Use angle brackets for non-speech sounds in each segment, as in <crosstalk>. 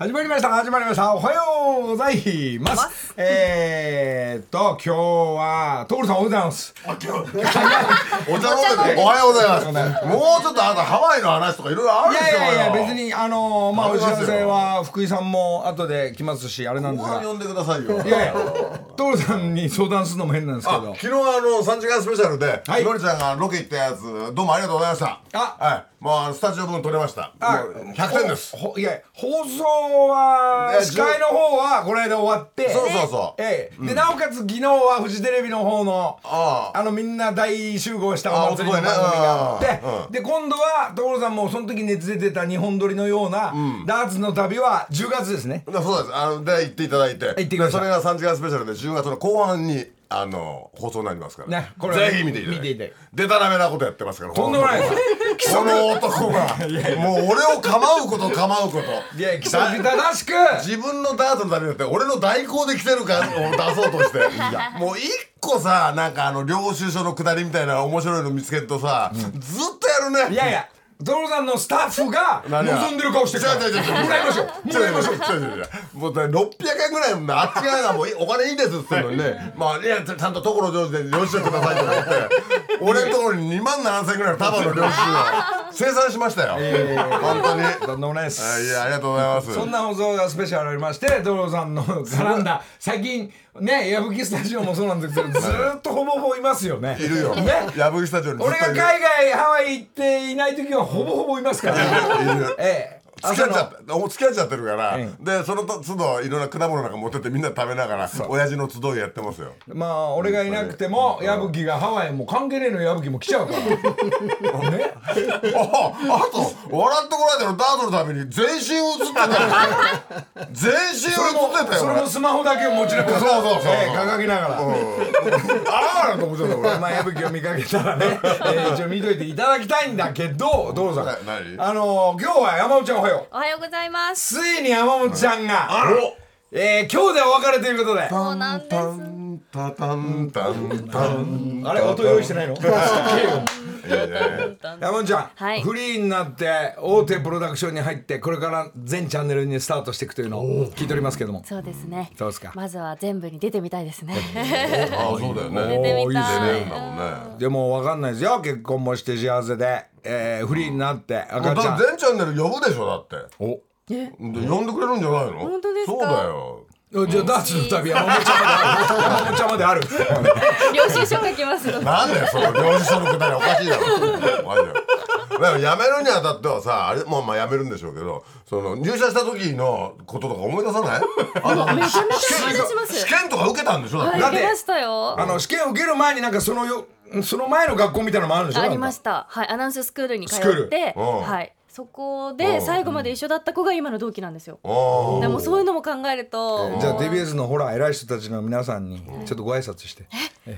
始まりました始まりましたおはようございますえーっと今日はトールさんおはようございます <laughs> お茶飲んでておはようございます。もうちょっとあなたハワイの話とかいろいろあるでしょいやいやいやよ別にあのーまあお知らせは福井さんも後で来ますしあれなんですが呼んでくださいよ。いやいやトールさんに相談するのも変なんですけどあ昨日あの3時間スペシャルで、はいのりちゃんがロケ行ったやつどうもありがとうございました。あはい。もうあのスタジオ分撮れました。あもう100点です。いや放送はえ司会の方はこの間終わってそうそうそう。ええ。でなおかつ昨日はフジテレビの方のああ。のみんな大集合したあお祭りの番組があってで今度は所さんもその時熱出てた日本撮りのようなダーツの旅は10月ですね。だそうです。あので行っていただいて、行ってきましそれが3時間スペシャルで10月の後半にあの放送になりますから。ねこれはぜひ見ていただいて。でたらめなことやってますから。とんでもないですこの男が <laughs> もう俺を構うこと構うこと。いや規則正しく自分のダートのためにだって俺の代行で来てるからを出そうとしてもう一個さなんかあの領収書のくだりみたいな面白いの見つけるとさ、ずっとやるねいやいや所さんのスタッフが望んでる顔してるからもらいましょう。もらいましょう。もうだから600円ぐらいのあっち側がもうお金いいですって言ってんのにね。まあいやちゃんと所上手で領収書くださいとか言って。俺のところに2万7000円ぐらいの束の領収書を生産しましたよ、本当に。とんでもないです。あいやありがとうございます。そんな放送がスペシャルありまして所さんの絡んだ最近ね矢吹スタジオもそうなんですけど <laughs> ずーっとほぼほぼいますよね。いるよ。ね。矢吹スタジオに俺が海外ハワイ行っていない時はほぼほぼいますからいる。ええ付き合っちゃってお付き合っちゃってるから、えでその都度いろんな果物なんか持ってってみんな食べながら親父の集いやってますよ。まあ俺がいなくても矢吹がハワイもう関係ねえの矢吹も来ちゃうから。ね。ああと「笑ってこられたのダートのために全身映ってたよ全身映ってたよ俺。それもスマホだけを持ちながらそうそうそうそう。ええ掲げながら。ああと思っちゃった俺。まあ矢吹を見かけたらね、<laughs> えー一応見といていただきたいんだけどどうぞ。あのー今日は山本ちゃんおはよ。うおはようございます。ついに山本ちゃんが、えー今日でお別れということで。そうなんです。タタンタンタンあれ音用意してないの？<laughs> <laughs> 山本ちゃん、はい。フリーになって大手プロダクションに入ってこれから全チャンネルにスタートしていくというのを聞いておりますけども。そうですね。そうですか。まずは全部に出てみたいですね。<laughs> ああそうだよね。出てみたい。いいですねでも分かんないですよ。結婚もして幸せで、えーフリーになって赤ちゃん。全チャンネル呼ぶでしょだって。お。で呼んでくれるんじゃないの？本当ですか？そうだよ。じゃあダーツの旅山本ちゃんまである。山本ちゃんまである。領収書書きます。の。なんだよその領収書のくだりおかしいだろ。マジでだから辞めるにあたってはさあれもうまあ辞めるんでしょうけどその入社した時のこととか思い出さない？あのめちゃめちゃ思い出します。試験とか受けたんでしょだって。はい、受けましたよ。あの試験を受ける前になんかそのよその前の学校みたいなのもあるんでしょ？ありましした。はい、アナウンススクールに通スクール。って、うんはい。そこうんで最後まで一緒だった子が今の同期なんですよ。あでもそういうのも考えると、じゃあ TBS のほら偉い人たちの皆さんにちょっとご挨拶して。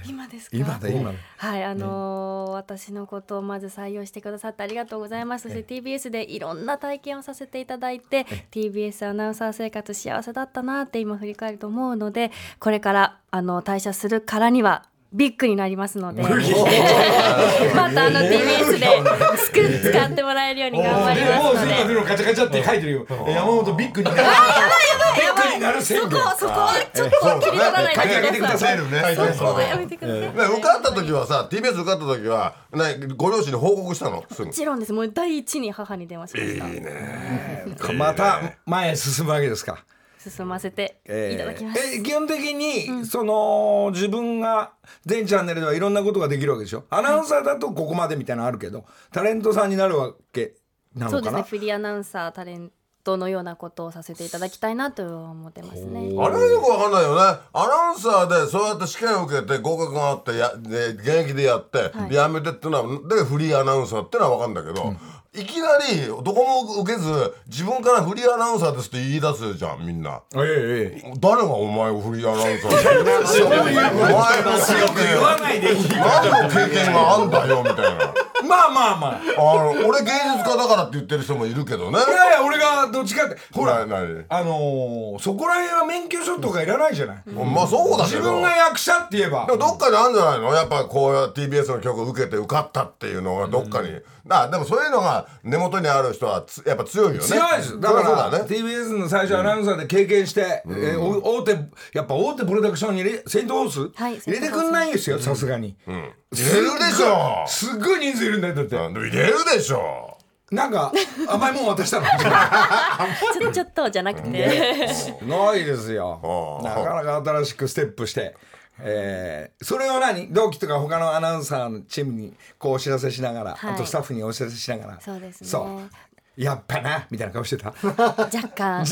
今ですか？今だ今だ。はい、あのー私のことをまず採用してくださってありがとうございます。そして TBS でいろんな体験をさせていただいて、TBS アナウンサー生活幸せだったなって今振り返ると思うので、これからあの退社するからには。ビッグになりますので、<laughs> <laughs> またあの TBS でつく使ってもらえるように頑張りもうますので。次ののカチャカチャって書いてるよ。山本ビッグになる。ビッグになる宣言そこそこはちょっと切り取らないで書き上げてくださいるね。そこはやめてください。ね受かった時はさ TBS 受かった時はねご両親に報告したの？もちろんです。もう第一に母に電話しました。<laughs> また前へ進むわけですか進ませていただきます。えー基本的に、その自分が全チャンネルではいろんなことができるわけでしょ？アナウンサーだとここまでみたいなのあるけどタレントさんになるわけなそうですね。のかなフリーアナウンサータレントのようなことをさせていただきたいなと思ってますね。あれはよくわかんないよね。アナウンサーでそうやって試験を受けて合格があってやで現役でやって、はいで辞めてっていうのはでフリーアナウンサーってのはわかるんだけど、いきなりどこも受けず自分からフリーアナウンサーですって言い出すじゃんみんな。ええええ。誰がお前をフリーアナウンサーって。そ <laughs> ういうお前の経験言わないで。<laughs> いい何の経験があんだよみたいなまあまあまあ。あの俺芸術家だからって言ってる人もいるけどね。いやいや俺がどっちかってほらな何あのー、そこら辺は免許証とかいらないじゃない、まあそうだけど。自分が役者って言えば。でもどっかにあるんじゃないの？やっぱこうや TBS の曲を受けて受かったっていうのがどっかに、あでもそういうのが根元にある人はつやっぱ強いよね。強いです。だからそりゃそうだね。TBS の最初アナウンサーで経験して、えーお大手やっぱ大手プロダクションに入れセントホース、はい入れてくんないんですよさすがに、入れるでしょ。すっごい人数いるんだよだって、入れるでしょ。なんか甘いもん渡したの。ち <laughs> ょちょっとじゃなくて。すごいですよ。なかなか新しくステップして。えーそれを何？同期とか他のアナウンサーのチームにこうお知らせしながら、はい。あとスタッフにお知らせしながら。そうですね。そうやっぱなみたいな顔してた。若干。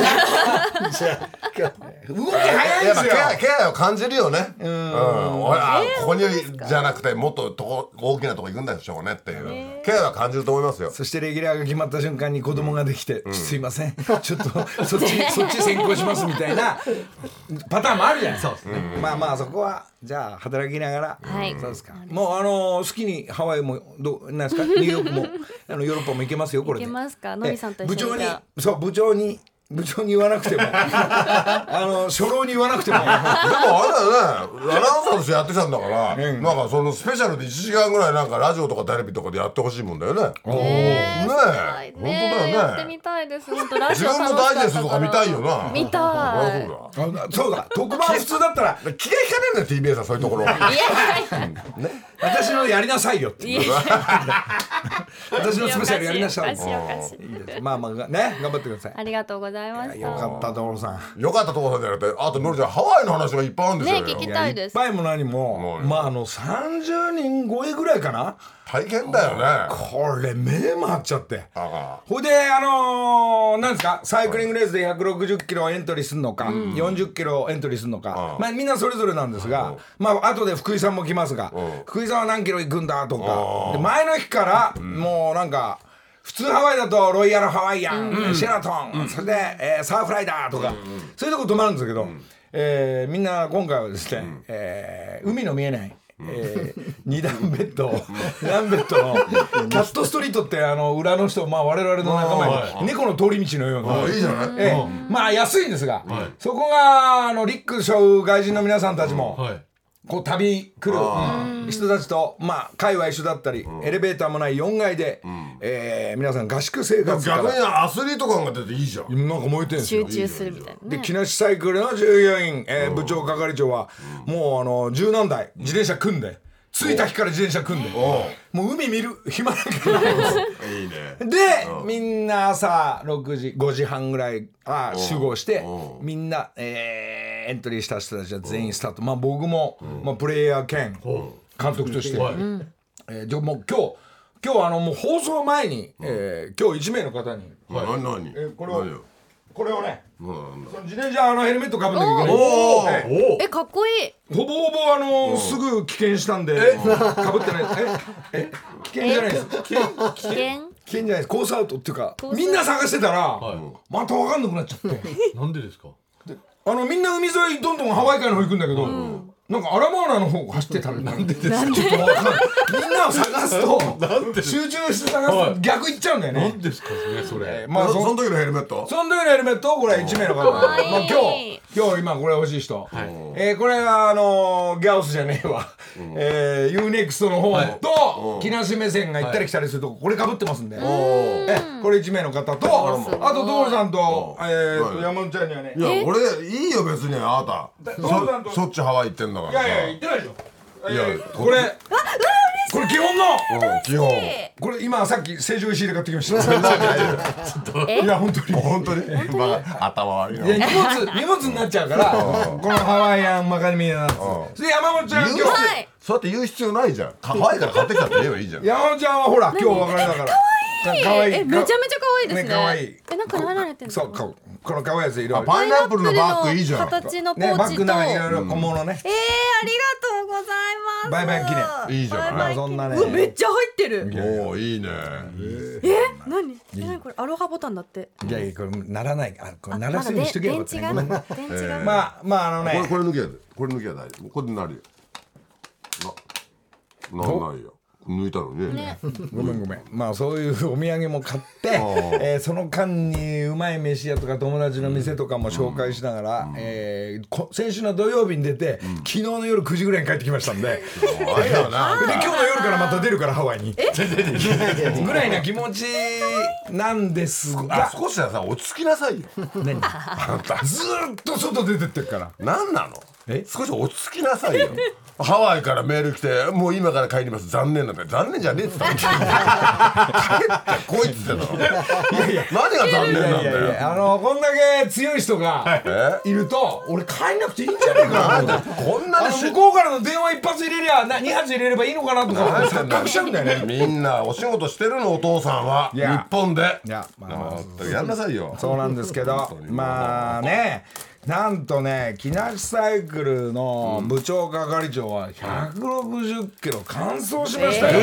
動き早いやっぱんですよ気配気配を感じるよね。うん。俺あここにじゃなくてもっととこ大きなとこ行くんでしょうねっていう。気配は感じると思いますよ。そしてレギュラーが決まった瞬間に子供ができて「すいません。ちょっとそっちそっち先行します」みたいなパターンもあるじゃないそうですね。まあまあそこはじゃあ働きながら、はい。そうですか。もうあの好きにハワイもどうなんですか？<laughs> ニューヨークもあのヨーロッパも行けますよこれで。行けますか？のりさんと部長にそう部長に部長に言わなくても。<laughs> あの初老に言わなくても。でもあれだよね。アナウンサーとしてやってきたんだから、ん。なんかそのスペシャルで1時間ぐらいなんかラジオとかテレビとかでやってほしいもんだよね。ねえはい本当だよね。やってみたいです。本当ラジオ自分のダイジェストとか見たいよな。見たい。あそうだ。あそうだ特番普通だったら。気が利かねえんだよ TBS はそういうところ。いやいや私のやりなさいよって私のスペシャルやりなさいまあまあね頑張ってくださいありがとうございました。よかった所さん。よかったところじゃなくてあとのりちゃんハワイの話がいっぱいあるんですよ、ね聞きいやたいですっぱいも何も。まああの30人超えぐらいかな。大変だよね。これ目回っちゃって。あほいであのーなんですか？サイクリングレースで160キロエントリーするのか、40キロエントリーするのか、まあみんなそれぞれなんですが、まあ後で福井さんも来ますが、福井さんは何キロ行くんだとか、で前の日からもうなんか。普通ハワイだとロイヤルハワイアン、シェラトン、それで、えーサーフライダーとか、そういうとこ泊まるんですけど、えーみんな今回はですね、えー海の見えない、えー二段ベッド二段ベッドのキャットストリートってあの裏の人、まあ、我々の仲間に猫の通り道のような、あいいじゃない、ええまあ安いんですが、そこがあのリックショー外人の皆さんたちも、はい。こう旅来る人たちとまあ会は一緒だったり、エレベーターもない4階で、えー皆さん合宿生活か逆にらアスリート感が出ていいじゃん。なんか燃えてるんですよ。集。中するみたいな。ねで木梨サイクルの従業員、えー部長係長は、もうあの十何台自転車組んで着いた日から自転車組んでもう海見る <laughs> 暇なんかないです。いいね。で、みんな朝6時5時半ぐらいあ集合してみんな、えーエントリーした人たちは全員スタート。まあ僕も、まあ、プレイヤー兼監督として、はい。えーでもう今日今日あのもう放送前に、えー今日1名の方に、何何？えーこれをこれをね自転車あのヘルメットかぶんなきゃいけないおー！えええかっこいい。ほぼほぼあのすぐ危険したんでかぶってない。え？え？危険じゃないです。危険？危険？危険じゃないです。コースアウトっていうかみんな探してたら、はい。また分かんなくなっちゃって。なんでですか？あのみんな海沿いどんどんハワイ海の方行くんだけど、なんかアラモアナの方走ってたな。んでですか？みんなを探すと集中して探すと逆行っちゃうんだよね、なんですかねそれ。まあその時のヘルメット？その時のヘルメットをこれ1名の方、まあ、今日今日今これ欲しい人、えーこれはあのーギャオスじゃねえわ、えー、UNEXT の方と、木梨目線が行ったり来たりするとこれかぶってますんで、えこれ1名の方とあと所さんと,、え山本ちゃんにはね。いや俺いいよ別にあなた。どうなんだそそっちハワイ行ってんだからいやいや言ってないでしょ。えいやーこれ。これ基本の。うん基本。これ今さっき成城石井で買ってきました。<laughs> いや本当に。本当に？まあ頭悪いな。いや荷物荷物になっちゃうから。このハワイアンマカデミーナッツで山本ちゃん今日。はいそうやって言う必要ないじゃん。ハワイから買ってきたって言えばいいじゃん。山本ちゃんはほら今日別れだからかわいい。えめちゃめちゃ可愛いですね。ね可愛い。えなんか何られてるそうここの可愛いやついろいろあパイナップルのバッグいいじゃん。形のポねバッグーチと、の中にいろいろ小物ね。えー、ありがとうございます。バイバイ記念。いいじゃないバイバイ記念そんなね。うわめっちゃ入ってる。おおいいね。え何？え何これ？アロハボタンだって。いやいやこれならない。あこれあ鳴らすようにしとけよ電池がまあまああのこれねこれ抜けやでこれ抜けや大丈夫これでなるよななんないよ。抜いたのにね。ごめんごめん。まあそういうお土産も買って、えーその間にうまい飯屋とか友達の店とかも紹介しながら、えーこ先週の土曜日に出て、昨日の夜9時ぐらいに帰ってきましたんで、<laughs> であれよな。今日の夜からまた出るからハワイに。<laughs> ぐらいな気持ちなんですあが少しはさ落ち着きなさいよ。何？あんたずーっと外出てってるから。何なの？え？少し落ち着きなさいよハワイからメール来てもう今から帰ります。残念なんて残念じゃねえっつったの。帰ってこいっつってんだろ何が残念いなんだよ。やいやいやあのこんだけ強い人がえ？いると俺帰んなくていいんじゃないかなこんなに向こうからの電話一発入れりゃな2発入れればいいのかなとか錯覚しちゃうんだよね。みんなお仕事してるのお父さんは。日いや。本で。いやまあ。やんなさいよ。そうなんですけど。まあねなんとね木梨サイクルの部長係長は160キロ完走しましたよ、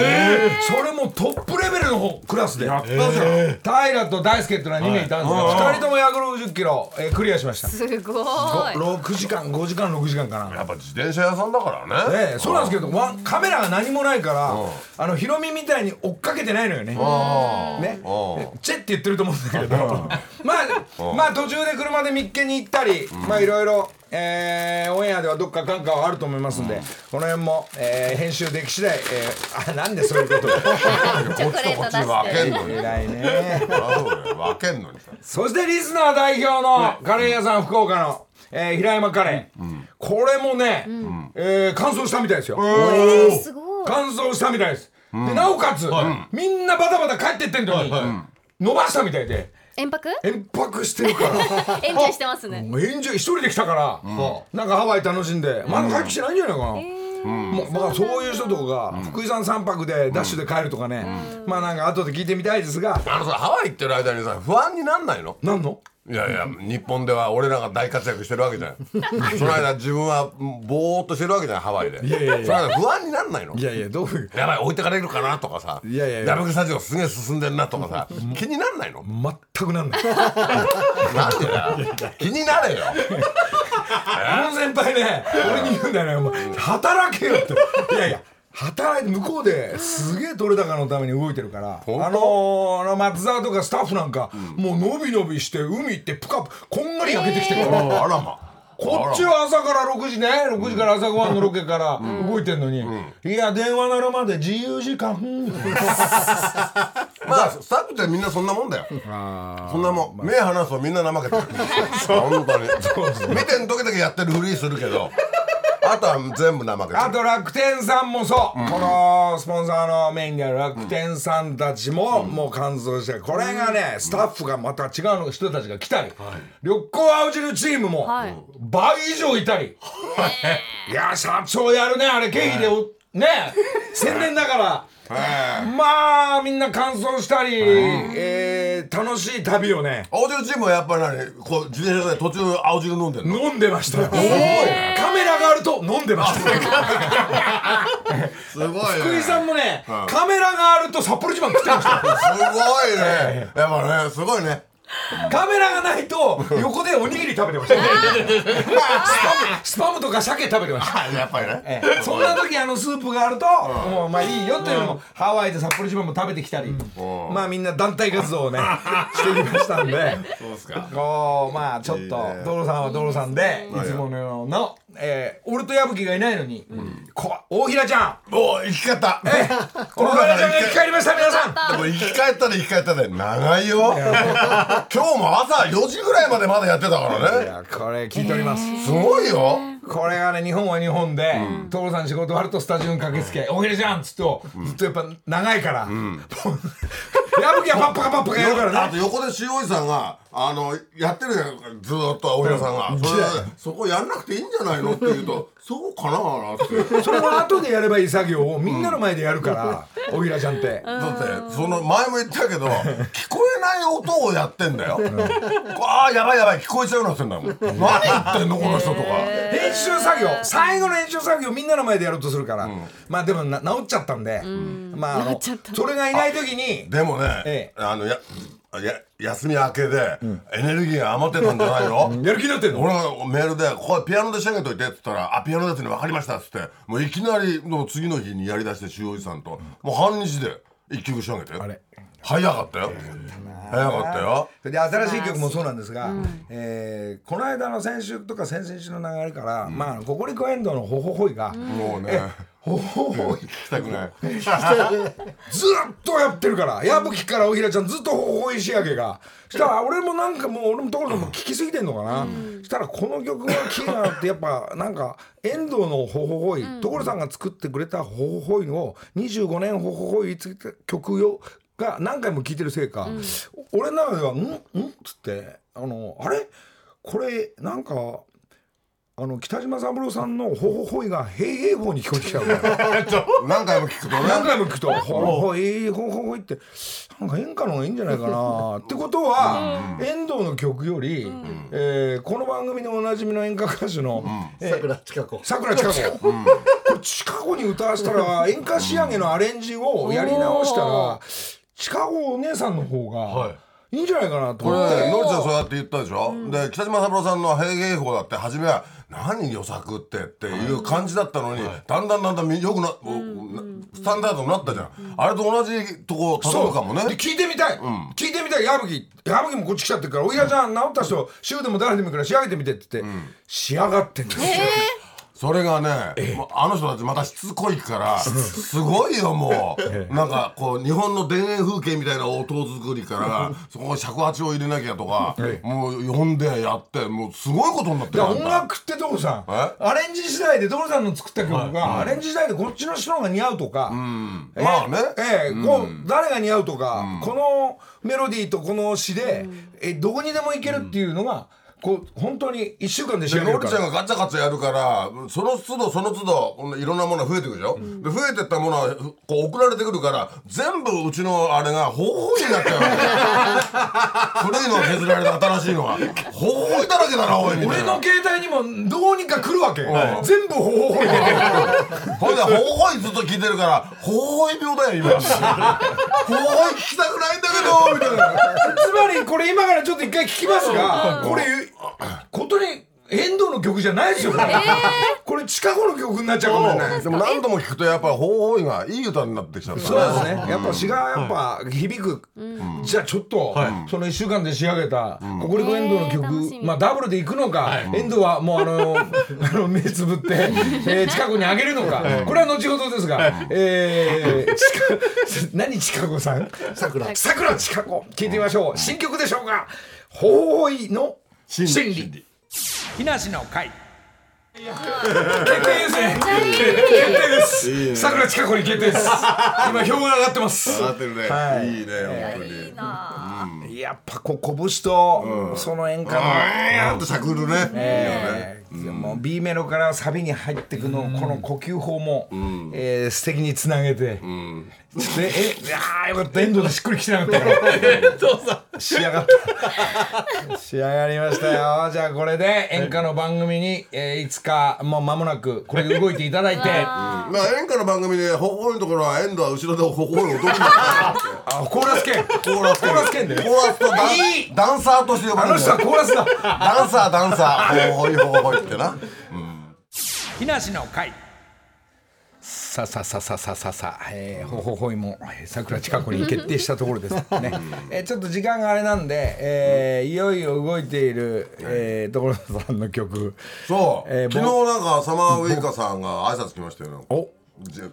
それもトップレベルのクラスで。やったじゃん、平と大輔っていうのは2名いたんですが、2人とも160キロ、えークリアしました。すごい。6時間5時間6時間かな。やっぱ自転車屋さんだからね。ええそうなんですけどワンカメラが何もないからあのヒロミみたいに追っかけてないのよね。ね。うん。チェって言ってると思うんだけど。まあまあ途中で車で密見に行ったりまあいろいろえーオンエアではどっか感化はあると思いますんでこの辺もえー編集でき次第えーあなんでそういうことチョコレート出こっち分けんしてのに。偉いね。分けんのに。さそしてリスナー代表のカレー屋さん福岡のえー平山カレー。これもねえー完走したみたいですよ。えー、すごい。乾燥したみたいです、でなおかつ、みんなバタバタ帰ってってんのに、伸ばしたみたいで遠泊？延泊してるから。エンジョイしてますね。もうエンジョイ一人で来たから、なんかハワイ楽しんで。まだ帰ってないんじゃないかな、もうまあそういう人とかが福井さん3泊でダッシュで帰るとかね、まあなんか後で聞いてみたいですが。あのさハワイ行ってる間にさ不安になんないの？なんの？いやいや日本では俺らが大活躍してるわけじゃん <laughs> その間自分はぼーっとしてるわけじゃんハワイで。いやいやいや。その間不安になんないの。いやいやどう？いうやばい置いてかれるかなとかさ。いやいやいや。ヤブクスタジオすげえ進んでんなとかさ。気になんないの？全くなんない。なんでだよ。気になれよ。<laughs> あの先輩ね俺に言うんだよね。お前働けよって。いやいや働いて向こうですげえ取れ高のために動いてるからあのーあの松沢とかスタッフなんか、もう伸び伸びして海行ってプカプこんがり焼けてきてるから、あらま。こっちは朝から6時ね。6時から朝ごはんのロケから動いてんのに、いや電話鳴るまで自由時間。<laughs> まあスタッフってみんなそんなもんだよ。そんなもん。目離すとみんな怠けてる。<laughs> 本当に。見てん時だけやってるふりするけどあとは全部怠けてるあと楽天さんもそう、このスポンサーのメインである楽天さんたちももう完走してこれがねスタッフがまた違うの人たちが来たり、緑光青汁チームもはい。倍以上いたり、いや社長やるねあれ経費でおね <laughs> 宣伝だから。まあみんな完走したり、えー楽しい旅をね。青汁チームはやっぱり何？こう自転車で途中青汁飲んでんの？飲んでました。よ、カメラがあると飲んでました。よ <laughs> すごいね。福井さんもね、カメラがあると札幌一番食ってました。<laughs> すごいね。やっぱねすごいね <laughs> カメラがないと横でおにぎり食べてました、スパムスパムとか鮭食べてました。あやっぱりね。ええ。そんな時あのスープがあると、もうまあいいよっていうのも、ハワイで札幌一番も食べてきたり、まあみんな団体活動をね <laughs> してきましたんで。そうですか。こうまあちょっと道路さんは道路さんでいつものような、えー俺と矢吹がいないのに、こ大平ちゃん。もう生き方 <laughs> 大平ちゃんが生き返りました皆さん。でも生き返ったら生き返ったで長いよ。<laughs> 今日も朝4時ぐらいまでまだやってたからいねやこれ聞いております、すごいよ。これがね日本は日本で所さん仕事終わるとスタジオに駆けつけ「おひれじゃん」っつってずっとやっぱ長いから。もう <laughs> 矢吹はパッパカパッパカやるからね。あと横で塩おじさんが「あのやってるじゃんずーっと青平さんが、それでそこやんなくていいんじゃないのって言うとそうかなって。<laughs> それは後でやればいい作業をみんなの前でやるからおぎらちゃんって。だってその前も言ったけど聞こえない音をやってんだよ、ああやばいやばい聞こえちゃうのってんだもん。何言ってんのこの人とか、編集作業。最後の編集作業みんなの前でやろうとするから、まあでもな治っちゃったんで、まああのそれがいない時に。でもね、ええ。あのやや休み明けで、エネルギーが余ってたんじゃないの？<laughs> やる気になってんの？俺がメールで「ここピアノで仕上げといて」っつったら「あピアノですね分かりました」っつってもういきなりの次の日にやりだして塩おじさんともう半日で一曲仕上げて。あれ。早かったよ早かったよ。それで新しい曲もそうなんですが、えーこの間の先週とか先々週の流れから、まあココリコエンドのホホホイが、もうね。ホホホイ聞きたくない。<laughs> ずっとやってるから矢吹からおひらちゃんずっとホホホイ仕上げが。したら俺もなんかもう俺も所さんも聞きすぎてんのかな、したらこの曲が気になってやっぱなんか遠藤のホホホイ所さんが作ってくれたホホホイを25年ホホホイつけた曲よが何回も聴いてるせいか、俺の中では「んん?」っつってあのあれ？これなんかあの北島三郎さんの「ホホホイ」が「平平法」に聞こえてきちゃうから。<laughs> 何回も聞くとね。何回も聞くと「ほほほいほほほい」ってなんか演歌の方がいいんじゃないかな。<laughs> ってことは遠藤の曲より、えーこの番組でおなじみの演歌歌手のえー桜近子。さくらちか子これ近子に歌わせたら演歌仕上げのアレンジをやり直したら近子お姉さんの方がい。いんじゃないかなとこ思って。れのりちゃんそうやって言ったでしょ、で北島三郎さんの「平平法」だって初めは「何予作って」っていう感じだったのに、だんだんだんだんよくな、スタンダードになったじゃん、あれと同じとこたどるかもね。で聞いてみたい、聞いてみたい。矢吹。矢吹もこっち来ちゃってるから「おいらちゃん治った人週でも誰でもいいから仕上げてみて」って言って、仕上がってんですよ、それがね、もうあの人たちまたしつこいからすごいよもう。なんかこう日本の田園風景みたいな音作りからそこに尺八を入れなきゃとかもう読んでやってもうすごいことになってる音楽って所さん？え？アレンジ次第で所さんの作った曲が、アレンジ次第でこっちの人の方が似合うとか、えまあね。ええ。こう誰が似合うとか、このメロディーとこの詩で、えどこにでもいけるっていうのが、こう本当に1週間で仕上げるから。りちゃんがガチャガチャやるからその都度その都度いろんなものが増えてくるでしょ、で増えてったものはこう送られてくるから全部うちのあれがほほいになっちゃう <laughs> 古いのは削られて新しいのは。ほほいだらけだなおい俺の携帯にもどうにか来るわけ、全部ほほほいで。ほいでほほいずっと聞いてるからほほい病だよ今。<laughs> ほほい聞きたくないんだけどみたいな。つまりこれ今からちょっと一回聞きますが、これことに遠藤の曲じゃないですよ、これこれ近頃の曲になっちゃうかもしれない。でも何度も聞くとやっぱりほほいがいい歌になってきちゃったそうですね。やっぱ詩がやっぱ響く。じゃあちょっと、その一週間で仕上げた、ココリコ遠藤の曲、えーまあダブルでいくのか、遠藤はもうあの、<laughs> あの目つぶって、えー、近くにあげるのか、これは後ほどですが、えー、近何近子さん？桜。桜近子、聞いてみましょう。新曲でしょうか。ほほいの真理。木梨の会。決定ですね。決定です。桜近子に決定です。今票が上がってます。なってるね、はいいいね本当にやっぱこう拳とその演歌の、やっとしゃくるね、えーもう B メロからサビに入っていくの、この呼吸法も、えー素敵につなげて、でえいやーよかった。遠藤でしっくりきてなかったから <laughs> 仕上がった。仕上がりましたよ。じゃあこれで演歌の番組に、えーいつかもう間もなくこれで動いていただいて。<laughs> あまあ演歌の番組でほほいのところは遠藤は後ろでほほいを踊るんだからコーラス券コーラスコーラス券で。ねコーラスとダンいいダンサーとして呼ばあの人はれるんだよコーラスだ。ダンサーダンサー。ほほいほほいってな。木梨の会。さあさあさあさあさあさあさ。あ、えー、ほほほいもえー桜近くに決定したところですね、<laughs> えーちょっと時間があれなんで、えーいよいよ動いている、えー、所さんの曲。そう、えー昨日なんかサマーウイカさんが挨拶来ましたよねおじ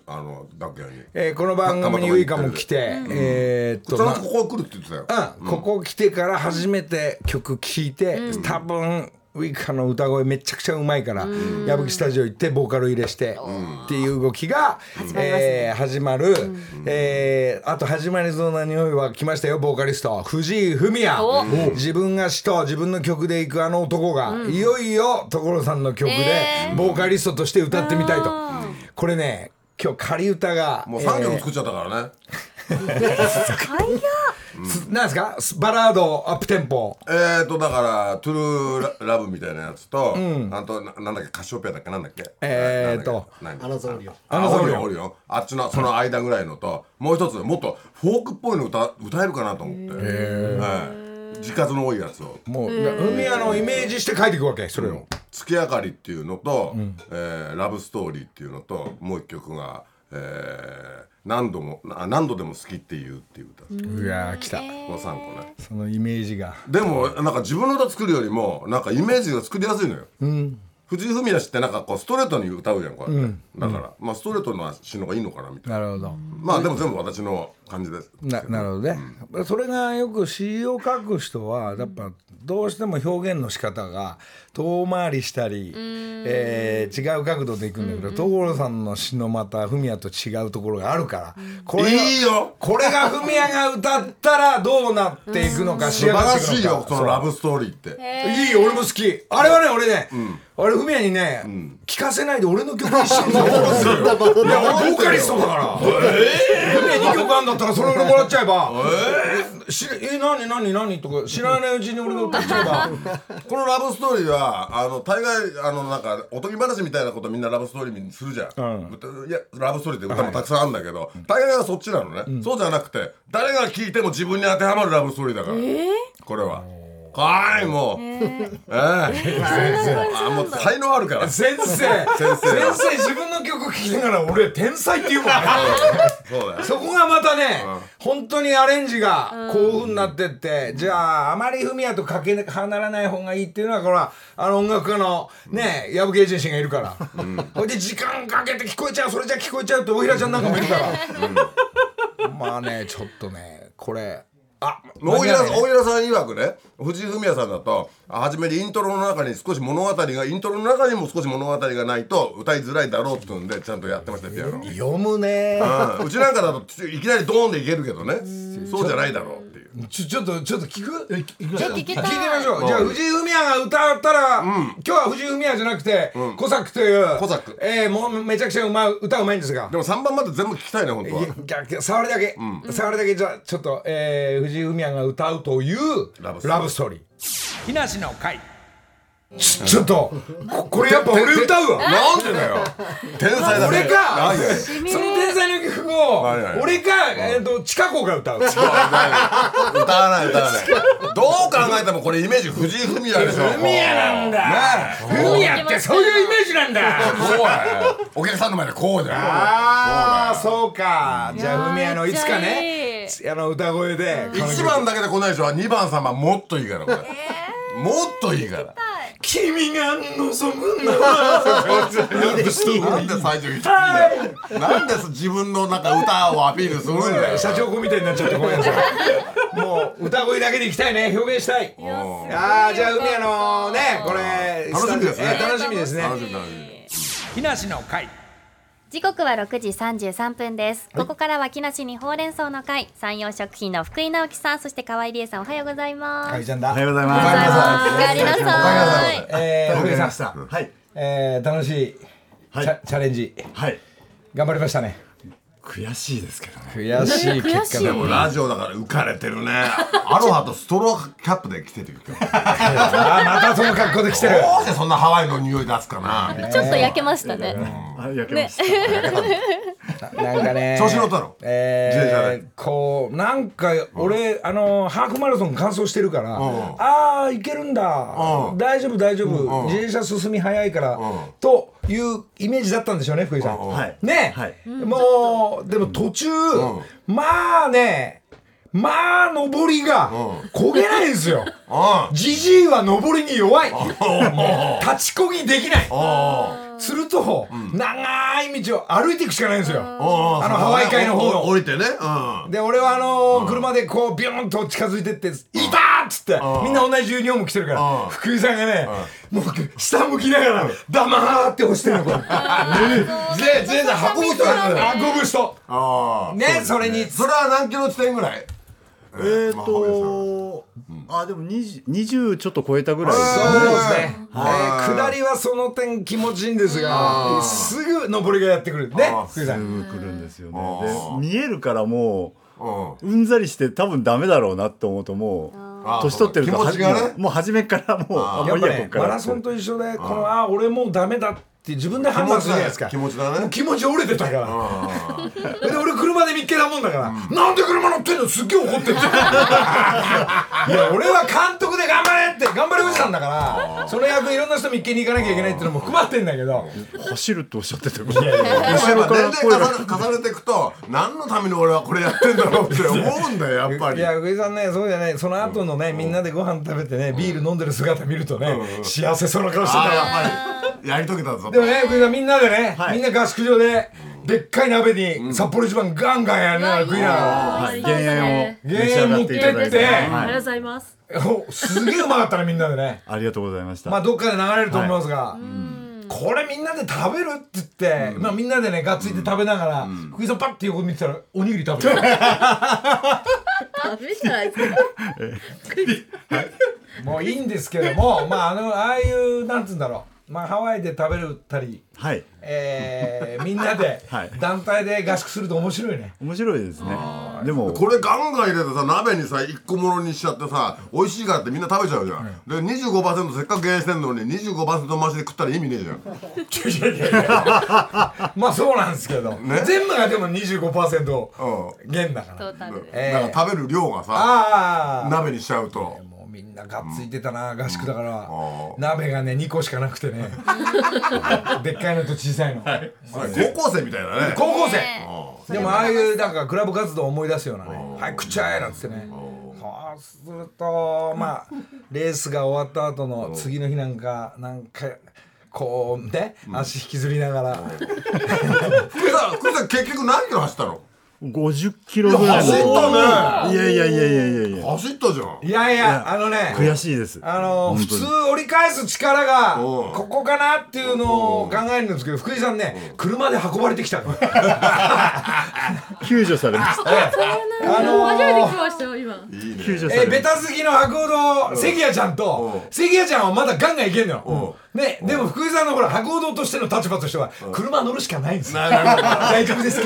あの楽屋に。えーこの番組にウイカも来て、えーっとここ来るって言ってたよ、うん、ここ来てから初めて曲聴いて、多分ウイカの歌声めちゃくちゃうまいから矢吹スタジオ行ってボーカル入れしてっていう動きがえー始まる。えーあと始まりそうな匂いは来ましたよボーカリスト藤井フミヤ。お。自分が師と自分の曲で行くあの男がいよいよ所さんの曲でえ。ボーカリストとして歌ってみたいと。これね今日仮歌がもう3えー。曲作っちゃったからね。すなんですか？バラードアップテンポ。えーとだから「トゥルーラブ」みたいなやつとあとななんだっけ？カシオペアだっけ？なんだっけ？えーと。何？アナザーリオ。あのオリオ。ンオリオ。ンあっちのその間ぐらいのともう一つもっとフォークっぽいの歌歌えるかなと思って。はい字数の多いやつを。もう海屋のイメージして書いていくわけそれを「月明かり」っていうのと「えーラブストーリー」っていうのともう一曲が「えー何度もあ何度でも好きっていう」っていう歌。うわー来た。この3個ね。そのイメージが。でもなんか自分の歌作るよりもなんかイメージが作りやすいのよ、藤井フミヤ氏ってなんかこうストレートに歌うじゃんこうやって、だから、まあストレートの詩の方がいいのかなみたいな。なるほど。まあでも全部私の感じです。ななるほどね、それがよく詩を書く人はやっぱどうしても表現の仕方が遠回りしたり、えー違う角度でいくんだけど所さんの詩のまたフミヤと違うところがあるからこれがいいよ。これがフミヤが歌ったらどうなっていくのか仕素晴らしいよそのラブストーリーって。いいよ俺も好き。あれはね俺ね、あれフミヤにね、聞かせないで俺の曲にやろうとするよ。<laughs> いや俺ボーカリストだから。フミヤ2曲あんだったらそれ俺もらっちゃえば。えしえ何何何？とか知らないうちに俺が歌っちゃえば <laughs> このラブストーリーはあの大概あのなんかおとぎ話みたいなことみんなラブストーリーにするじゃん、歌いやラブストーリーって歌もたくさんあるんだけど、大概はそっちなのね、そうじゃなくて誰が聴いても自分に当てはまるラブストーリーだから、これははいもう。ええあもう才能あるから。先生。先生。自分の曲聴きながら俺天才って言うもんね。<laughs> そうだよ。そこがまたね、本当にアレンジがこういう風になってって、じゃああまりフミヤとかけ離らない方がいいっていうのはこれはあの音楽家のね矢吹エージェンシーがいるから、それで時間かけて聞こえちゃうそれじゃ聞こえちゃうって大平ちゃんなんかもいるから、まあねちょっとねこれあ大平さん曰くね藤井フミヤさんだと初めにイントロの中に少し物語がイントロの中にも少し物語がないと歌いづらいだろうっていうんでちゃんとやってましたよピアノ、うん読むねうちなんかだといきなりドーンでいけるけどね。そうじゃないだろうちょちょっとちょっと聞く？いきましょう。聞きた。い聞いてみましょう。じゃあ藤井フミヤが歌ったら、今日は藤井フミヤじゃなくて、コサックという、コサックえーもうめちゃくちゃうまい歌うまいんですが。でも3番まで全部聞きたいね本当は。いや逆触りだけ、触りだけじゃあちょっと、えー、藤井フミヤが歌うというラブストーリー。ラブストーリー。木梨の会。ちちょっとここれやっぱ俺歌うわ。なんでだよ。天才だね。俺か。なんでその天才の曲を俺か、えー、と近子が歌う。<laughs> 歌わない歌わない。どう考えてもこれイメージ藤井フミヤでしょ。フミヤなんだ。フミヤってそういうイメージなんだ。こうやお客さんの前でこうじゃん。ああそうか。じゃあフミヤのいつかねあの歌声で1番だけで来ないでしょ。2番3番もっといいからこれ。もっといいから君が望むのは <laughs> なんで最初言ってなんで自分のなんか歌をアピールするんだよ。社長子みたいになっちゃってごめんなさい。もう歌声だけでいきたいね。表現したい。ああじゃあフミヤのねこれ。楽しみですね。え楽しみですね。楽しみ楽しみ木梨の会時刻は6時33分です、ここからは木梨にほうれん草の会。山陽食品の福井直樹さん。そして河合理恵さん。おはようございます、かいちゃんだ。おはようございおはようございます。おまかえりなさいえー福井さんすはい。えー楽しいはい。チャチャレンジ。はい。頑張りましたね悔しいですけどね。悔しい。結果でもうラジオだから浮かれてるね。<laughs> アロハとストローキャップで来てるよあーまたその格好で来てる。どうしてそんなハワイの匂い出すかな。ちょっと焼けましたね、あ焼けましたなんかね調子乗ったの？自転車えこうなんか俺、あのハーフマラソン完走してるから、ああいけるんだ、うん。大丈夫大丈夫、自転車進み早いから、というイメージだったんでしょうね福井さん、はい。ね、はい。もうでも途中、まあねまあ上りが焦げないんですよ。うん。じじいは上りに弱い。立ちこぎできないすると、長い道を歩いていくしかないんですよ、あのハワイ海の方の。降りてね。うん。で俺はあのー車でこうビューンと近づいてって「いた!」っつってみんな同じユニフォーム着てるからうん。福井さんがねもう下向きながら黙って押してるのこれ。<laughs> で全然運ぶ人運ぶ人。ねそれにそれは何キロ地点ぐらい？えーまあ浜とあでも 20, 20ちょっと超えたぐらい。ですそうねですね、えー下りはその点気持ちいいんですがすぐ上りがやってくる。ねすぐ来るんですよね。見えるからもうんううんざりして多分ダメだろうなって思うともあう年取ってるとね。はもう初めからもうやっぱねやこっから。マラソンと一緒でこのあ俺もうダメだって自分で判断するじゃないですか。気持ちだね。もう気持ち折れてたから。で俺車で見っけたもんだから、なんで車乗ってんの？すっげえ怒ってる <laughs> いや俺は監督で頑張れって頑張りおじさんだからその役いろんな人見っけに行かなきゃいけないっていうのも含まってんだけど。走るっておっしゃってたやっぱ後ろやっぱから声が年齢重ね重ねていくと何のために俺はこれやってんだろうって思うんだよやっぱり。いや福井さんねそうじゃない。その後のねみんなでご飯食べてねビール飲んでる姿見るとね幸せそうな顔してた。やっぱり。やり遂げたぞでもね福井さんみんなでねはい。みんな合宿場ででっかい鍋に札幌一番ガンガンやりながら食いな。が減塩を減塩持ってってありがとうはいございます。おすげえうまかったねみんなでね。ありがとうございました。まあどっかで流れると思いますが、これみんなで食べるって言って、まあみんなでねがっついて食べながら、福井さんパッて横見てたらおにぎり食べてる。ダメじゃないですか？<laughs> もういいんですけどもまああのああいうなんつうんだろうまあハワイで食べるたり、はい。えー <laughs> みんなではい。団体で合宿すると面白いね。面白いですね。でもこれガンガン入れてさ鍋にさ一個ものにしちゃってさ美味しいからってみんな食べちゃうじゃん、で25%せっかく減塩してんのに25%増しで食ったら意味ねえじゃん。<laughs> まあそうなんですけど、全部がでも25%うん。減だから、トータルで。えー。だから食べる量がさああ鍋にしちゃうとみんながっついてたな、合宿だから、ん。鍋がね2個しかなくてね。でっかいのと小さいの、高校生みたいなね。高校生、ねでもああいうなんかクラブ活動を思い出すようなね「はい食っちゃえ!」なんつってね。そうするとまあレースが終わった後の次の日なんかなんかこうね足引きずりながら。福井さん。福井さん結局何キロ走ったの？50キロぐらい走ったね。いやいやいやいやいやいや。走ったじゃん。いやいやあのね悔しいです。あの普通折り返す力がう。んここかなっていうのを考えるんですけど福井さんね車で運ばれてきたの。救助されました。<laughs> あの初めて聞きましたよ今。救助されました。えーベタ好きの白鸚堂関谷ちゃんとう。ん関谷ちゃんはまだガンガンいけんのよ。ねでも福井さんのほら白鸚堂としての立場としては車乗るしかないんですよ。大丈夫です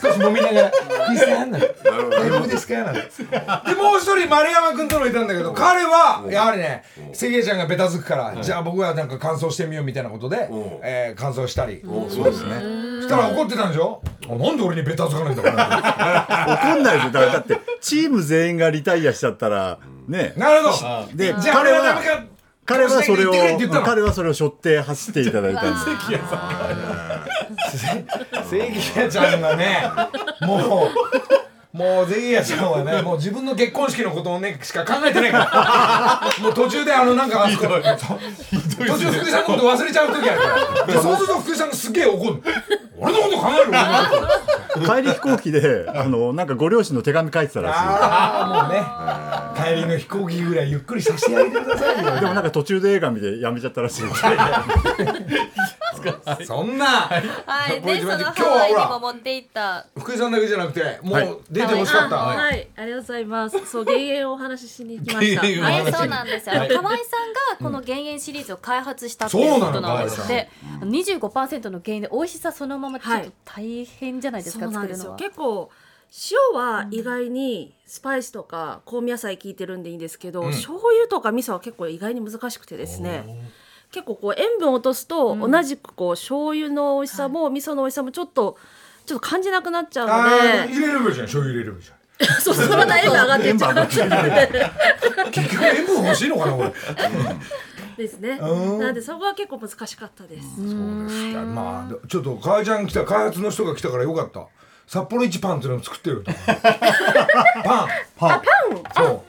か？少し飲みながら「福井さん」なんて大丈夫ですかなんてでもう一人丸山君とのいたんだけど彼はやはりね関谷ちゃんがベタつくからじゃあ僕はなんか感想してみようみたいなことでえー感想したりそうですね。そしたら怒ってたんでしょ？あなんで俺にベタつかないんだ怒んないですよだからだってチーム全員がリタイアしちゃったらね。なるほど。でじゃあ彼は俺はダメか彼はそれを彼はそれを背負って走っていただいた。んです関谷ちゃんがねもうもう関谷ちゃんはね <laughs> もう自分の結婚式のことをねしか考えてないから。<laughs> もう途中であのなんかあそこ途中福井さんのこと忘れちゃう時あるから。でそうすると福井さんがすげえ怒る。俺のこと考える帰り飛行機であのなんかご両親の手紙書いてたらしああもうね。帰りの飛行機ぐらいゆっくりさせてあげてくださいよ。いでもなんか途中で映画見てやめちゃったらしい。<laughs> そんな。はい。でその今日はハワイにほらも持って行った。福井さんだけじゃなくてもはい。う出てほしかった、はい、はいありがとうございます。そう、減塩をお話ししに来ました。減塩はいはい、そうなんですよ。河合さんがこの減塩シリーズを開発したっていうことなんですって。25%の減塩で美味しさそのままちょっと大変じゃないですか、そうなんですよ。作るのは。結構塩は意外にスパイスとか香味野菜効いてるんでいいんですけど、醤油とか味噌は結構意外に難しくてですね。結構こう塩分を落とすと、同じくこう醤油の美味しさも、味噌の美味しさもちょっとちょっと感じなくなっちゃうあのーで、入れればいいじゃん。醤油入れればいいじゃん。<laughs> そうその塩分上がってっちゃう <laughs> 結局塩分欲しいのかな俺ですね。なのでそこは結構難しかったです。そうです。かまあちょっと河合ちゃん来た開発の人が来たからよかった。札幌一パンっていうのを作ってる <laughs> パン。パン。そう。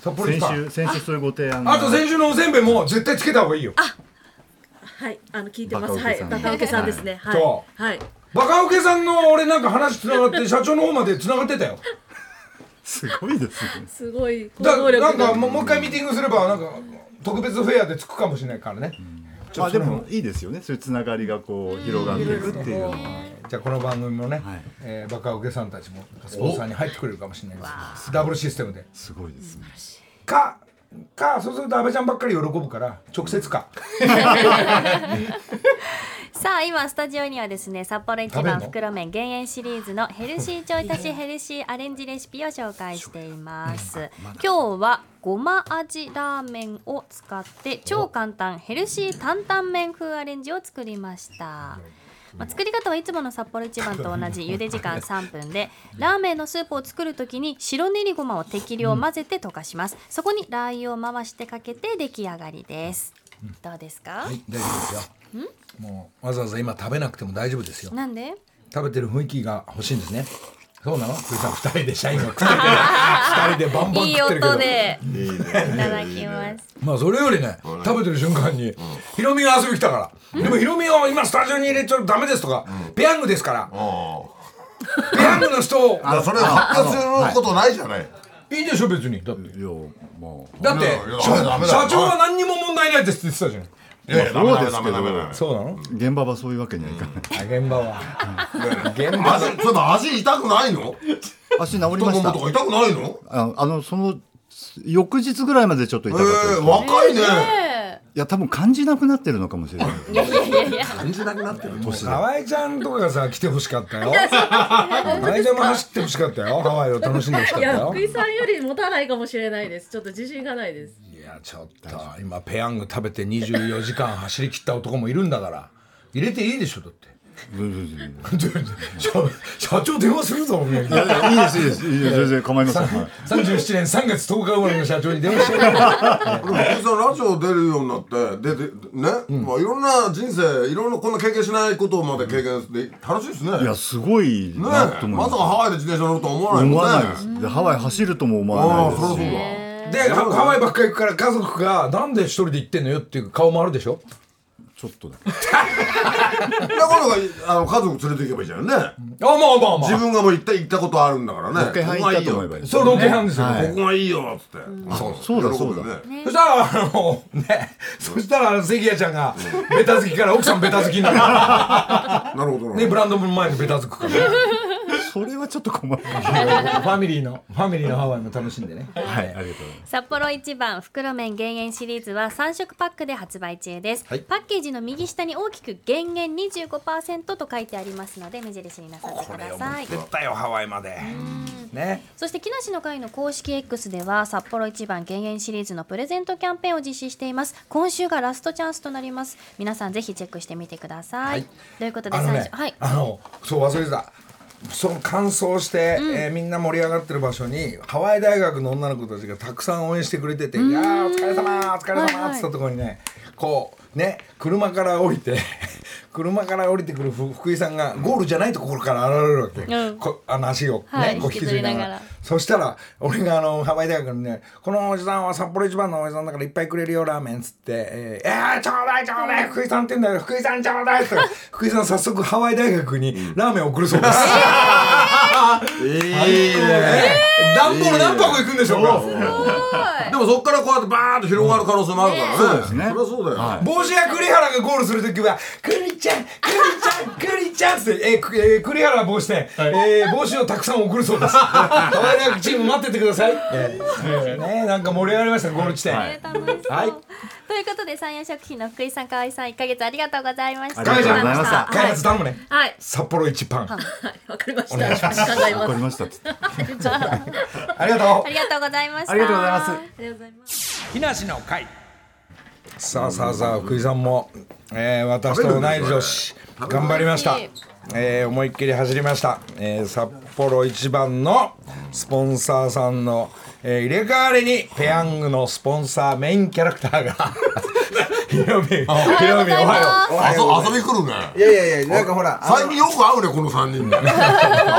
札幌一先パン。週先週そういうご提案が。あと先週のおせんべいも絶対つけた方がいいよ。はい、あの聞いてます。はい、バカウケさんですね。はい。はい。バカウケさんの俺なんか話つながって社長の方までつながってたよ。すごいですね。すごい。行だ動力が。なんかもうもう一回ミーティングすればなんか特別フェアでつくかもしれないからね、ちょまあでもいいですよね。そういうつながりがこう広がっていくっていう。のはじゃあこの番組もね、はい。えーバカウケさんたちもスポンサーに入ってくれるかもしれないです。ダブルシステムで。すごいですね。かかそうすると阿部ちゃんばっかり喜ぶから直接か <laughs> さあ今スタジオにはですね札幌一番袋麺減塩シリーズのヘルシーちょい足し <laughs> ヘルシーアレンジレシピを紹介しています。今日はごま味ラーメンを使って超簡単ヘルシー担々麺風アレンジを作りました。まあ、作り方はいつもの札幌一番と同じ茹で時間 <laughs> 3分でラーメンのスープを作るときに白練りごまを適量混ぜて溶かします。そこにラー油を回してかけて出来上がりですどうですか、はい大丈夫ですよ。もうわざわざ今食べなくても大丈夫ですよ。なんで？食べてる雰囲気が欲しいんですね。そうなの？福井さん二人で社員が食ってて <laughs> 二人でバンバンいい食ってるけど。音でいただきます。まあそれよりね食べてる瞬間にヒロミが遊び来たから。でもヒロミを今スタジオに入れちゃダメですとかペヤングですから。ペヤングの人をそれ発表することないじゃないいいでしょ別に。だって。いやもうだって社長は何にも問題ないですって言ってたじゃん。いやいそうですけどメダメダメそうなの？現場はそういうわけにはいかない。現場は。現場味その味痛くないの？足治り太ました。ももとか痛くないの？ああのその翌日ぐらいまでちょっと痛かったえー、若いねいや多分感じなくなってるのかもしれない。<laughs> いやいやいやいや。感じなくなってる河合ちゃんとかがさ来てほ <laughs> しかったよ。河合ちゃんも走ってほしかったよ。ハワイを楽しんでほしかっいやたよ。福井さんより持たないかもしれないです。ちょっと自信がないです。いやちょっと。今ペヤング食べて24時間走り切った男もいるんだから。入れていいでしょだって社社長電話するぞお前いやいいですいいです。いいです。全然構いません、はい。37年3月10日生まれの社長に電話して。るラジオ出るようになってででね、まあいろんな人生いろんなこんな経験しないことまで経験して。楽しいですねいやすごいねなと思いまさかハワイで自転車乗るとは思わない思わないです。でハワイ走るとも思わああないです。そりゃそうだ。でハハワイばっかり行くから家族がなんで一人で行ってんのよっていう顔もあるでしょ？ちょっとだだからあの家族連れて行けばいいじゃんね。あまあまあま自分がもう行った行ったことあるんだからね。ロケハン行ったと思えばいい。そうロケハンですよ、はい。ここがいいよっつって、そうそうだそうだ。ね。そしたらあのねそしたらあの関谷ちゃんがベタ好きから奥さんベタ好きになる。なるほどなるほど。ねブランド分前にベタつくからねそれはちょっと困る。ファミリーのファミリーのハワイも楽しんでね。はいありがとうございます。札幌一番袋麺減塩シリーズは3色パックで発売中です、はい。パッケージの右下に大きく減塩25%と書いてありますので目印になさってください。絶対よハワイまで。ね。そして木梨の会の公式 X では札幌一番減塩シリーズのプレゼントキャンペーンを実施しています。今週がラストチャンスとなります。皆さんぜひチェックしてみてください、はい。ということであのね最初、はい。あのそう忘れてたその乾燥して、えーみんな盛り上がってる場所にハワイ大学の女の子たちがたくさん応援してくれてて「いやーお疲れ様お疲れ様っつったところにねこうね車から降りて車から降りてくるふ福井さんがゴールじゃないところから現れるわけ、うん。こあの足をね、はい。こう引きずりながら。そしたら俺があのハワイ大学にね「このおじさんは札幌一番のおじさんだからいっぱいくれるよラーメン」っつって「えー、えー、ちょうだいちょうだい福井さんって言うんだよ。福井さんちょうだい」って。<laughs> 福井さん早速ハワイ大学にラーメンを送るそうです。いいね。段ボール何箱行くんでしょうか。でもそっからこうやってバーッと広がる可能性もあるからね、そうですね。そりゃそうだよ、帽子や栗原がゴールするときは「栗ちゃん栗ちゃん栗ちゃん」って、えー栗原は帽子で、えー帽子をたくさん送るそうです。ハワイ大学チーム待っててください、えーね。なんか盛り上がりましたゴール地点、えー楽しそうはい。ということで三洋食品の福井さん河合さん1ヶ月ありがとうございました。ありがとうございました。開発頼むね。はい。札幌一パンはい。わかりました。考えます。わかりました <laughs> ありがとう。ありがとうございました。ありがとうございます。ありがとうございます。木梨の会さあさあさあ福井さんも、えー、私と同い年頑張りました、えー、思いっきり走りました、えー、札幌一番のスポンサーさんの、えー、入れ替わりにペヤングのスポンサーメインキャラクターがひろみひろみおはよう。おはようあそ遊び来るね。いやいやいやなんかほら最近よく会うねこの3人でじゃ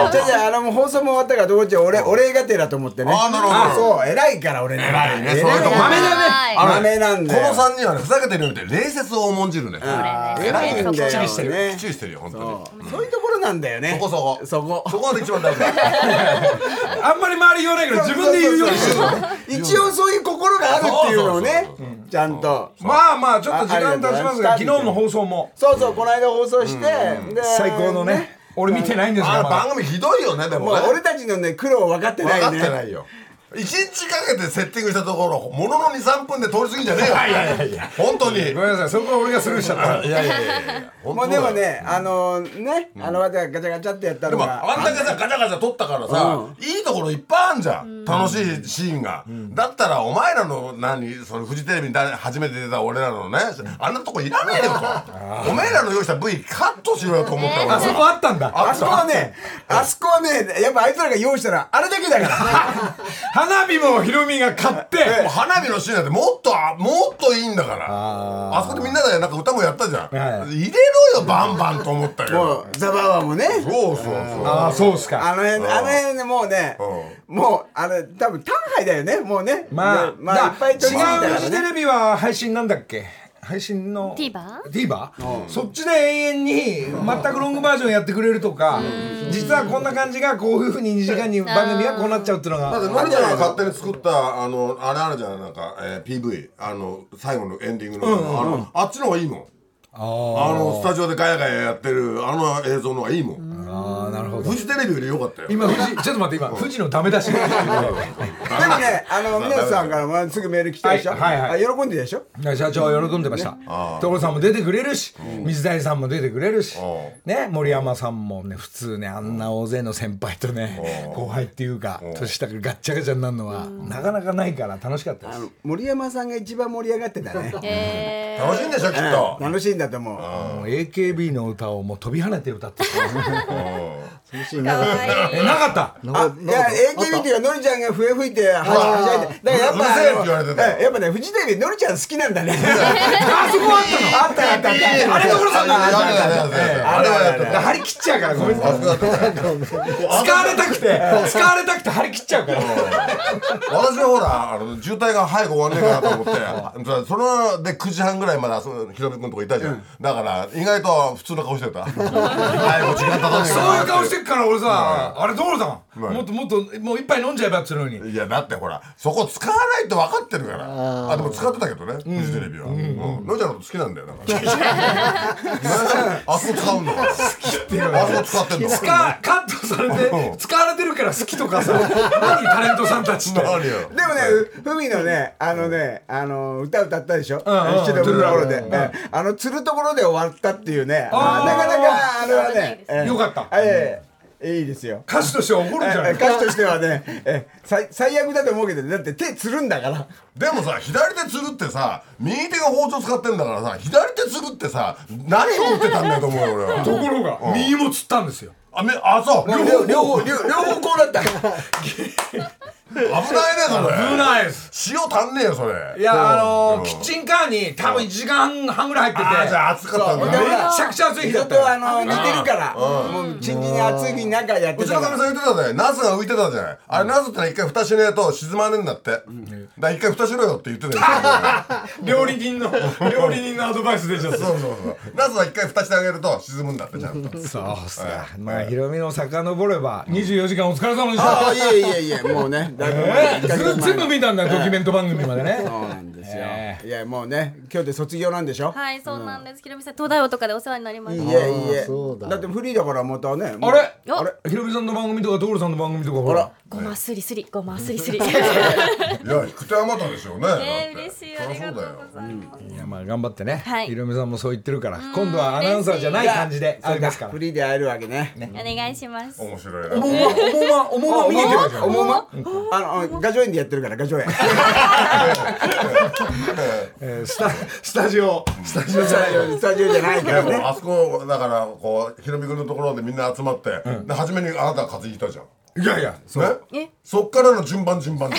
あじゃああの放送も終わったからどうちゃん俺お礼がてらと思ってね。あーなるほど。あそう偉いから俺ね。偉いね。そういうとこ豆だね。豆なんだよ。この三人はねふざけてるより冷節を重んじるね。偉いんだよきっちりしてるね。きっちりしてるよ本当に。そう。いうところなんだよね。そこそこ。そこ。そこが一番大事だ。<laughs> あんまり周り言わないけど自分で言うようにしてる。一応そういう心があるっていうのをね。ちゃんと。まあまあちょっと時間経ちますがあ昨日の放送も。そうそうこの間放送してで最高のね。俺見てないんですあがまだ。の番組ひどいよねでも俺たちのね苦労分かってない分かっねてないよ一日かけてセッティングしたところものの23分で通り過ぎんじゃねえよ。<laughs> いやいやい。や本当に。ごめんなさいそこは俺がスルーしちゃった。<laughs> いやいやい。やいやでもねあのねあのわたがガチャガチャってやったでものがあんだけさガチャガチャ撮ったからさ、いいところいっぱいあんじゃん、楽しいシーンが、だったらお前らの何そのフジテレビにだ初めて出た俺らのねあんなとこいらねえよと。お前らの用意した V カットしろよと思った俺あそこあったんだ。あそこはねあそこはねやっぱあいつらが用意したらあれだけだから <laughs> 花火もヒロミが買ってもう花火のシーンなんてもっとあもっといいんだから。あそこでみんなでなんか歌もやったじゃん、はい入れろよバンバンと思ったもようザバワもね。そうそうそう。ああそうっすか。あの辺あの辺でもうねもうあれ多分単杯だよねもうね。まあでまあいっぱい取り入れた違うからね。フジテレビは配信なんだっけ？配信の TVer? TVer? そっちで永遠に全くロングバージョンやってくれるとか実はこんな感じがこういうふうに2時間に番組がこうなっちゃうっていうのだってがのりちゃんが勝手に作ったあのあれあるじゃんなんか、えー PV あの最後のエンディングの、あのあっちの方がいいもん。あのスタジオでガヤガヤやってるあの映像の方がいいもんああなるほど。フジテレビより良かったよ。今富士ちょっと待って今富士のダメ出しが。でもねあの皆さんからもすぐメール来たでしょ？はいはいはい。あ喜んででしょ？社長は喜んでました。所さんも出てくれるし水谷さんも出てくれるしね森山さんもね普通ねあんな大勢の先輩とね後輩っていうか年下がガッチャガチャになるのはなかなかないから楽しかったです。森山さんが一番盛り上がってたね。え <laughs> 楽しいんでしょきっと。楽しいんだと思う。もう AKB の歌をもう飛び跳ねて歌ってたへえ。ー、かわいい。えなかった？あいや AKB っていうかのりちゃんが笛吹いてはしゃいでだからやっぱやっぱねフジテレビのりちゃん好きなんだね。あそこあったの？あったあったあった。あれ所さんがやってたあれはやってた張り切っちゃうからごめんなさい使われたくて使われたくて張り切っちゃうから私はほらあの渋滞が早く終わんねえかなと思ってそので9時半ぐらいまでそのひろみ君とこいたじゃん、だから意外と普通の顔してた早く時間経たねえそういう顔かしてっから俺さあれ所さんもっともっともう一杯飲んじゃえばっつうのに。いやだってほらそこ使わないと分かってるから。あでも使ってたけどねフジテレビは。うん。のりちゃんのこと好きなんだよだから。あそこ使うんだから。あそこ使ってんの。カットされて使われてるから好きとかさ。何タレントさんたちって。でもね、ふふみのね、あのね、あの歌歌ったでしょ？一度のところで、うんあの釣るところで終わったっていうね。なかなかあれはね、えーよかった。ええいいですよ。歌手としては怒るんじゃない？え歌手としてはね、え最最悪だと思うけど、だって手つるんだから。でもさ左手つるってさ右手が包丁使ってんだからさ左手つるってさ何を打ってたんだよと思うよ俺は <laughs> ところが右も釣ったんですよあめあそう両方両方両両方こうだった。危ないねそれ。危ないです。塩足んねえよそれ。いやあのーキッチンカーに多分1時間半ぐらい入ってて。あじゃあ暑かったんだめっちゃくちゃ暑い日だ人ったよ。とあの似てるから、もうちんちんに熱い日なんかやってうちのかみ。さん言ってたぜナスが浮いてたじゃない。あれナスってのは一回蓋しねえと沈まねえんだって。だから一回蓋しろよって言ってたよ。<laughs> 料理人の料理人のアドバイスでしょ。そうそうそう。ナスは一回蓋してあげると沈むんだってちゃんと。そうっすか。まあヒロミの遡れば24時間お疲れ様でしあた。あいえいえいえもうねだいぶ前えーず全部見たんだよドキュメント番組までね。<laughs> そうなんですよ、えいやもうね今日で卒業なんでしょ、はいそうなんです。ひろみさん東大王とかでお世話になりましたいえいえ。そうだ。だってフリーだからまたねあれ？あれ？ヒロミさんの番組とか所さんの番組とかほら。ごますりすりごますりすり。<laughs> いや引く手あまたでしょうねえ嬉しいそありがとうございます。いやまあ頑張ってね、はい。ひろみさんもそう言ってるから今度はアナウンサーじゃない感じで会い。ますから。フリーで会えるわけね。お願いします。面白いおもなまおもまおもま見に行けばいいじゃんおもま？あのあ画序園でやってるから画序園えースタスタジオ。スタジオじゃないよスタジオ。じゃないからね。でもあそこだからこうひろみ君のところでみんな集まって、で初めにあなたが担いだじゃん。いやいやそう。ね？え？そっからの順番順番で。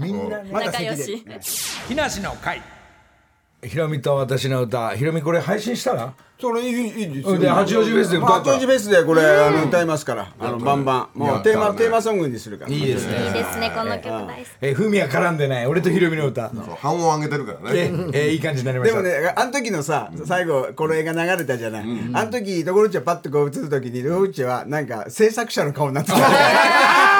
みんなね。まだ仲良席でし。木梨の会ひろみと私の歌。ひろみこれ配信したら？それいいいいですよ。で八王子フェスで歌うから。八王子フェスでこれあの歌いますから。あのバンバン。もうテーマテーマソングにするから。いいですね。いいですねこの曲大好き。えー、フミヤ絡んでない。俺とひろみの歌。半音上げてるからえね。ーえーいい感じになりました。でもねあの時のさ最後この映画流れたじゃない。あの時ところちゃんパッとこう映る時にところちゃんはなんか制作者の顔になってた <laughs>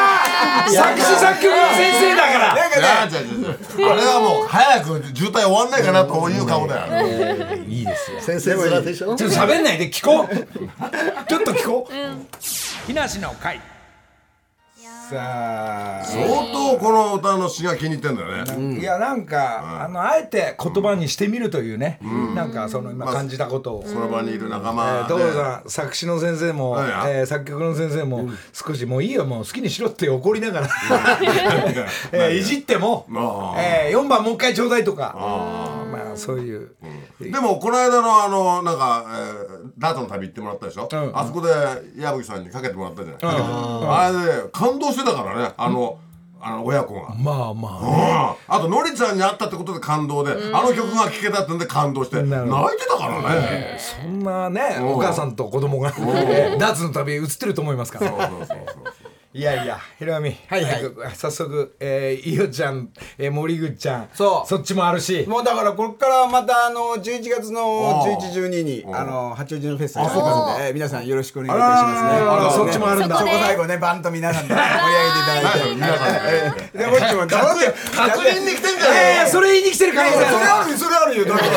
作詞作曲の先生だから。なんかいやね。あれはもう早く渋滞終わんないかなという顔だよ。いいですよ。先生面でしょ？ちょっと喋んないで聞こう。ちょっと聞こう。木梨の会さあ。相当この歌の詩が気に入ってんだよね。いやなんか、あのあえて言葉にしてみるというね、なんかその今感じたことを、その場にいる仲え間ー、所さん作詞の先生も、はえー作曲の先生も、少しもういいよもう好きにしろって怒りながら、<laughs> えーいじっても、あ。えー、4番もう一回ちょうだいとか。まあそういう、でもこの間のあのなんか、えーダートの旅行ってもらったでしょ、ん。あそこで矢吹さんにかけてもらったじゃない、あれで感動してたからねあの、あの親子が。まあまあ。あとのりちゃんに会ったってことで感動で、あの曲が聴けたってんで感動して泣いてたからね、そんなねん。お母さんと子供がダーツの旅映ってると思いますから。そうそうそうそういやいやひろみはいはい。早速、えー、いよちゃん、えー、森口ちゃんそう。そっちもあるし。もうだからこれからまたあの11月のあー11、12にあの八王子のフェスがありますのでえー皆さんよろしくお願いいたしますね。そっちもあるんだ。そこ最後ねバンと皆さんで <laughs> 盛り上げていただいて。皆さんねでこっちも確認に来てんじゃねえー、それ言いに来てる。感じそれだあるよ。それあるよ。だから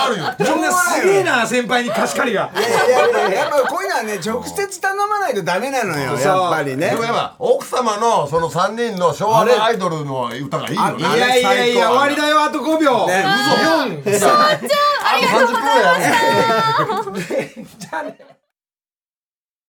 <laughs> あるよ。みんなすげえな先輩に貸し借りが。いやいやいややっぱこういうのはね直接頼まないとダメなのよやっぱりね。でもやっぱ奥様のその3人の昭和のアイドルの歌がいいよね。いやいやいや終わりだよあと5秒、ね4あと30分ぐらいやる <laughs> じゃあね